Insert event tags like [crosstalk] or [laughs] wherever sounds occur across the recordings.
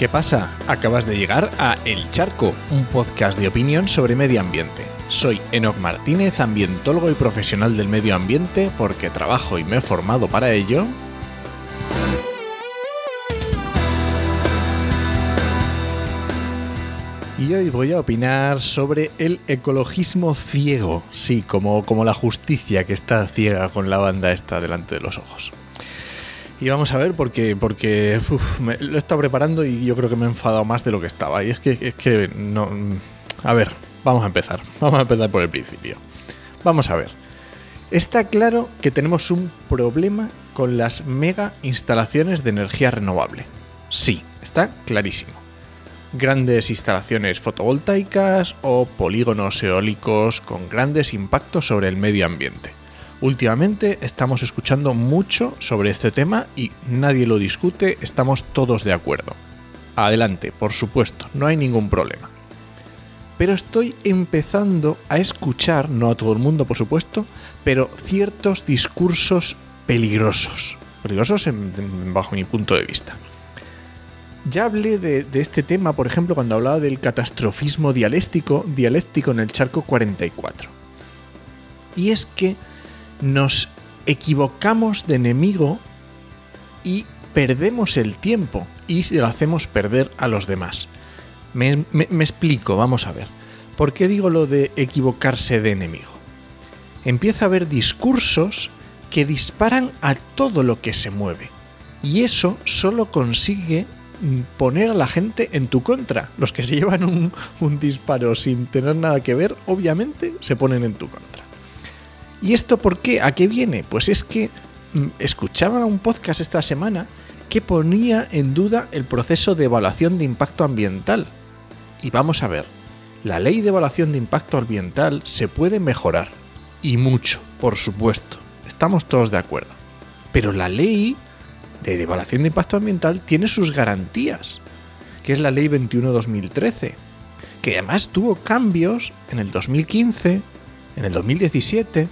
¿Qué pasa? Acabas de llegar a El Charco, un podcast de opinión sobre medio ambiente. Soy Enoc Martínez, ambientólogo y profesional del medio ambiente porque trabajo y me he formado para ello. Y hoy voy a opinar sobre el ecologismo ciego, sí, como, como la justicia que está ciega con la banda esta delante de los ojos. Y vamos a ver porque, porque me, lo he estado preparando y yo creo que me he enfadado más de lo que estaba. Y es que, es que no... A ver, vamos a empezar. Vamos a empezar por el principio. Vamos a ver. Está claro que tenemos un problema con las mega instalaciones de energía renovable. Sí, está clarísimo grandes instalaciones fotovoltaicas o polígonos eólicos con grandes impactos sobre el medio ambiente. Últimamente estamos escuchando mucho sobre este tema y nadie lo discute, estamos todos de acuerdo. Adelante, por supuesto, no hay ningún problema. Pero estoy empezando a escuchar, no a todo el mundo por supuesto, pero ciertos discursos peligrosos. Peligrosos bajo mi punto de vista. Ya hablé de, este tema, por ejemplo, cuando hablaba del catastrofismo dialéctico, dialéctico en el charco 44. Y es que nos equivocamos de enemigo y perdemos el tiempo y lo hacemos perder a los demás. Me, explico, vamos a ver. ¿Por qué digo lo de equivocarse de enemigo? Empieza a haber discursos que disparan a todo lo que se mueve. Y eso solo consigue poner a la gente en tu contra. Los que se llevan un, disparo sin tener nada que ver, obviamente se ponen en tu contra. ¿Y esto por qué? ¿A qué viene? Pues es que mm, escuchaba un podcast esta semana que ponía en duda el proceso de evaluación de impacto ambiental. Y vamos a ver, la ley de evaluación de impacto ambiental se puede mejorar. Y mucho, por supuesto. Estamos todos de acuerdo. Pero la ley de evaluación de impacto ambiental tiene sus garantías, que es la Ley 21-2013, que además tuvo cambios en el 2015, en el 2017,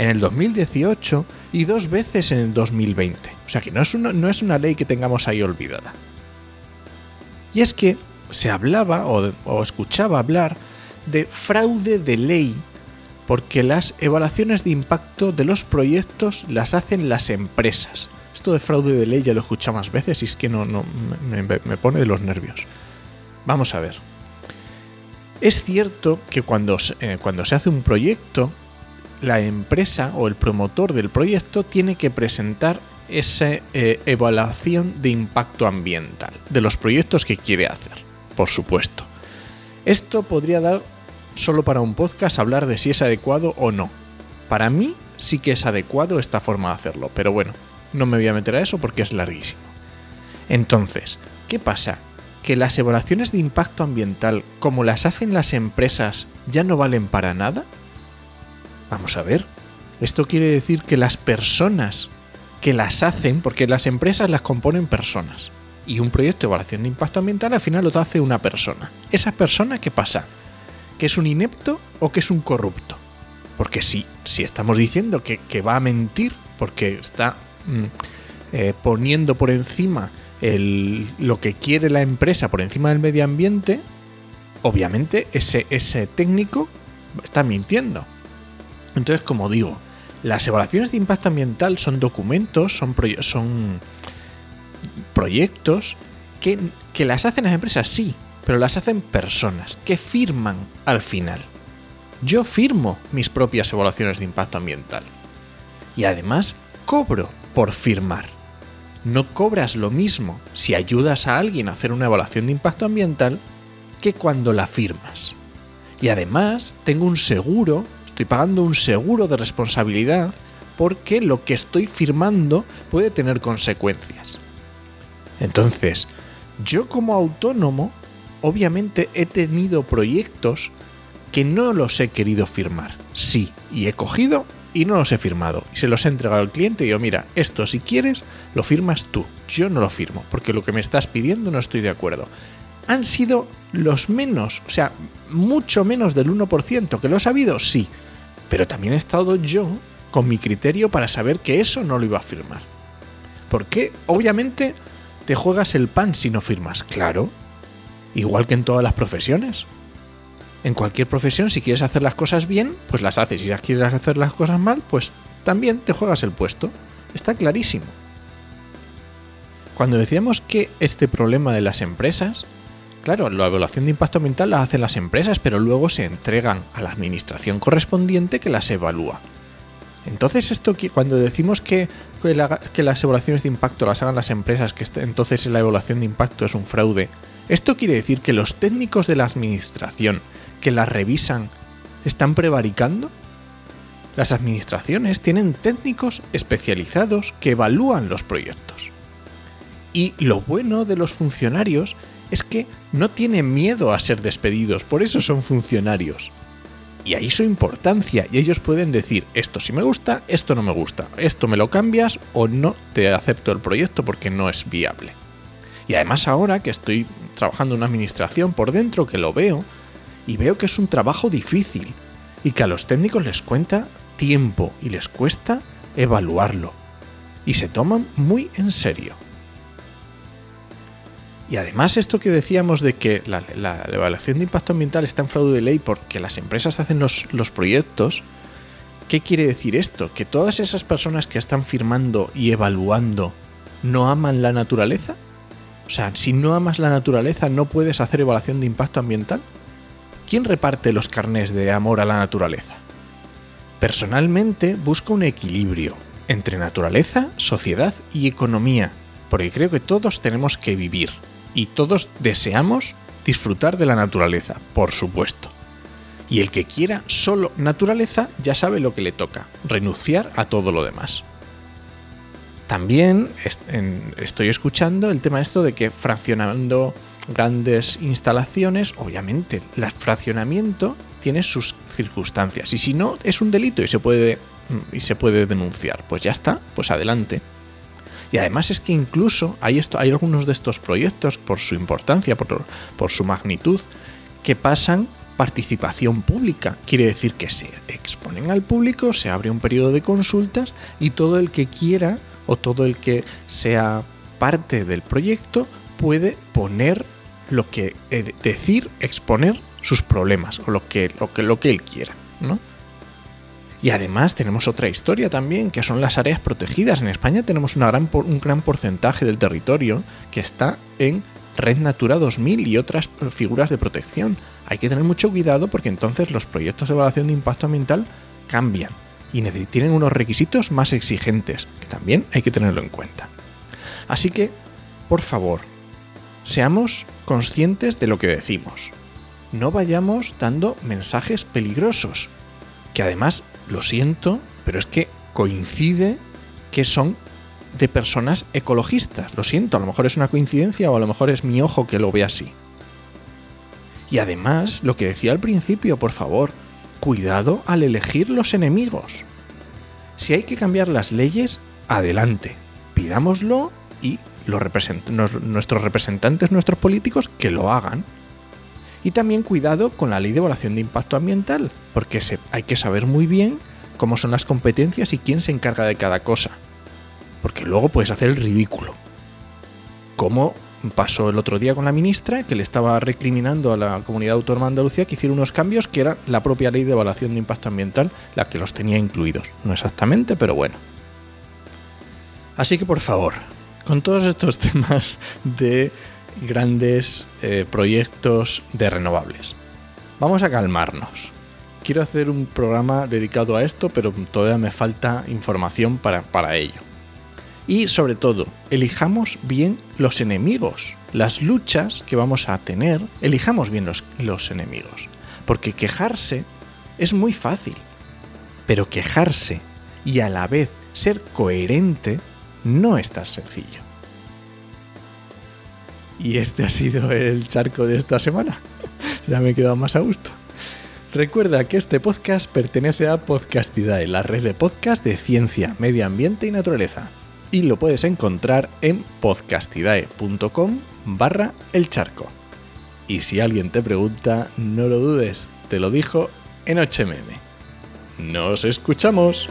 en el 2018 y dos veces en el 2020. O sea que no es una, no es una ley que tengamos ahí olvidada. Y es que se hablaba o, o escuchaba hablar de fraude de ley porque las evaluaciones de impacto de los proyectos las hacen las empresas esto de fraude de ley ya lo he escuchado más veces y es que no, no me, pone de los nervios. Vamos a ver. Es cierto que cuando, eh, cuando se hace un proyecto, la empresa o el promotor del proyecto tiene que presentar esa eh, evaluación de impacto ambiental de los proyectos que quiere hacer, por supuesto. Esto podría dar solo para un podcast hablar de si es adecuado o no. Para mí sí que es adecuado esta forma de hacerlo, pero bueno, no me voy a meter a eso porque es larguísimo. Entonces, ¿qué pasa? ¿Que las evaluaciones de impacto ambiental, como las hacen las empresas, ya no valen para nada? Vamos a ver. Esto quiere decir que las personas que las hacen, porque las empresas las componen personas, y un proyecto de evaluación de impacto ambiental al final lo hace una persona. ¿Esa persona qué pasa? ¿Que es un inepto o que es un corrupto? Porque si, si estamos diciendo que, va a mentir porque está Mm, eh, poniendo por encima lo que quiere la empresa por encima del medio ambiente, obviamente ese, ese técnico está mintiendo. Entonces, como digo, las evaluaciones de impacto ambiental son documentos, son, son proyectos que, que las hacen las empresas, sí, pero las hacen personas que firman al final. Yo firmo mis propias evaluaciones de impacto ambiental. Y además cobro por firmar. No cobras lo mismo si ayudas a alguien a hacer una evaluación de impacto ambiental que cuando la firmas. Y además tengo un seguro, estoy pagando un seguro de responsabilidad porque lo que estoy firmando puede tener consecuencias. Entonces, yo como autónomo, obviamente he tenido proyectos que no los he querido firmar. Sí, y he cogido y no los he firmado. Y se los he entregado al cliente y digo, mira, esto si quieres lo firmas tú. Yo no lo firmo, porque lo que me estás pidiendo no estoy de acuerdo. Han sido los menos, o sea, mucho menos del 1%, que lo he sabido, sí. Pero también he estado yo con mi criterio para saber que eso no lo iba a firmar. Porque obviamente te juegas el pan si no firmas. Claro, igual que en todas las profesiones. En cualquier profesión, si quieres hacer las cosas bien, pues las haces. Y si quieres hacer las cosas mal, pues también te juegas el puesto. Está clarísimo. Cuando decíamos que este problema de las empresas, claro, la evaluación de impacto ambiental la hacen las empresas, pero luego se entregan a la administración correspondiente que las evalúa. Entonces, esto cuando decimos que, que, las evaluaciones de impacto las hagan las empresas, que entonces la evaluación de impacto es un fraude, esto quiere decir que los técnicos de la administración que las revisan están prevaricando. Las administraciones tienen técnicos especializados que evalúan los proyectos. Y lo bueno de los funcionarios es que no tienen miedo a ser despedidos, por eso son funcionarios. Y ahí su importancia, y ellos pueden decir, esto sí me gusta, esto no me gusta, esto me lo cambias o no te acepto el proyecto porque no es viable. Y además ahora que estoy trabajando en una administración por dentro, que lo veo, y veo que es un trabajo difícil, y que a los técnicos les cuenta tiempo y les cuesta evaluarlo, y se toman muy en serio. Y además esto que decíamos de que la, evaluación de impacto ambiental está en fraude de ley porque las empresas hacen los, los proyectos, ¿qué quiere decir esto? ¿Que todas esas personas que están firmando y evaluando no aman la naturaleza? O sea, si no amas la naturaleza no puedes hacer evaluación de impacto ambiental. ¿Quién reparte los carnés de amor a la naturaleza? Personalmente busco un equilibrio entre naturaleza, sociedad y economía, porque creo que todos tenemos que vivir y todos deseamos disfrutar de la naturaleza, por supuesto. Y el que quiera solo naturaleza ya sabe lo que le toca, renunciar a todo lo demás. También estoy escuchando el tema esto de que fraccionando grandes instalaciones, obviamente, el fraccionamiento tiene sus circunstancias y si no es un delito y se puede y se puede denunciar, pues ya está, pues adelante. Y además es que incluso hay, esto, hay algunos de estos proyectos, por su importancia, por, por su magnitud, que pasan participación pública. Quiere decir que se exponen al público, se abre un periodo de consultas y todo el que quiera o todo el que sea parte del proyecto puede poner lo que eh, decir, exponer sus problemas o lo que, lo que, lo que él quiera, ¿no? Y además tenemos otra historia también, que son las áreas protegidas. En España tenemos un gran porcentaje del territorio que está en Red Natura 2000 y otras figuras de protección. Hay que tener mucho cuidado porque entonces los proyectos de evaluación de impacto ambiental cambian y tienen unos requisitos más exigentes, que también hay que tenerlo en cuenta. Así que, por favor, seamos conscientes de lo que decimos. No vayamos dando mensajes peligrosos, que además lo siento, pero es que coincide que son de personas ecologistas. Lo siento, a lo mejor es una coincidencia o a lo mejor es mi ojo que lo ve así. Y además, lo que decía al principio, por favor, cuidado al elegir los enemigos. Si hay que cambiar las leyes, adelante, pidámoslo y nuestros representantes, nuestros políticos, que lo hagan. Y también cuidado con la ley de evaluación de impacto ambiental, porque hay que saber muy bien cómo son las competencias y quién se encarga de cada cosa. Porque luego puedes hacer el ridículo. Como pasó el otro día con la ministra, que le estaba recriminando a la comunidad autónoma de Andalucía que hiciera unos cambios que era la propia ley de evaluación de impacto ambiental la que los tenía incluidos. No exactamente, pero bueno. Así que por favor, con todos estos [laughs] temas de grandes eh, proyectos de renovables. Vamos a calmarnos. Quiero hacer un programa dedicado a esto, pero todavía me falta información para, para ello. Y sobre todo, elijamos bien los enemigos. Las luchas que vamos a tener, elijamos bien los, los enemigos. Porque quejarse es muy fácil. Pero quejarse y a la vez ser coherente no es tan sencillo. Y este ha sido el charco de esta semana. [laughs] ya me he quedado más a gusto. Recuerda que este podcast pertenece a Podcastidae, la red de podcast de ciencia, medio ambiente y naturaleza. Y lo puedes encontrar en podcastidae.com barra el charco. Y si alguien te pregunta, no lo dudes, te lo dijo en HMM. ¡Nos escuchamos!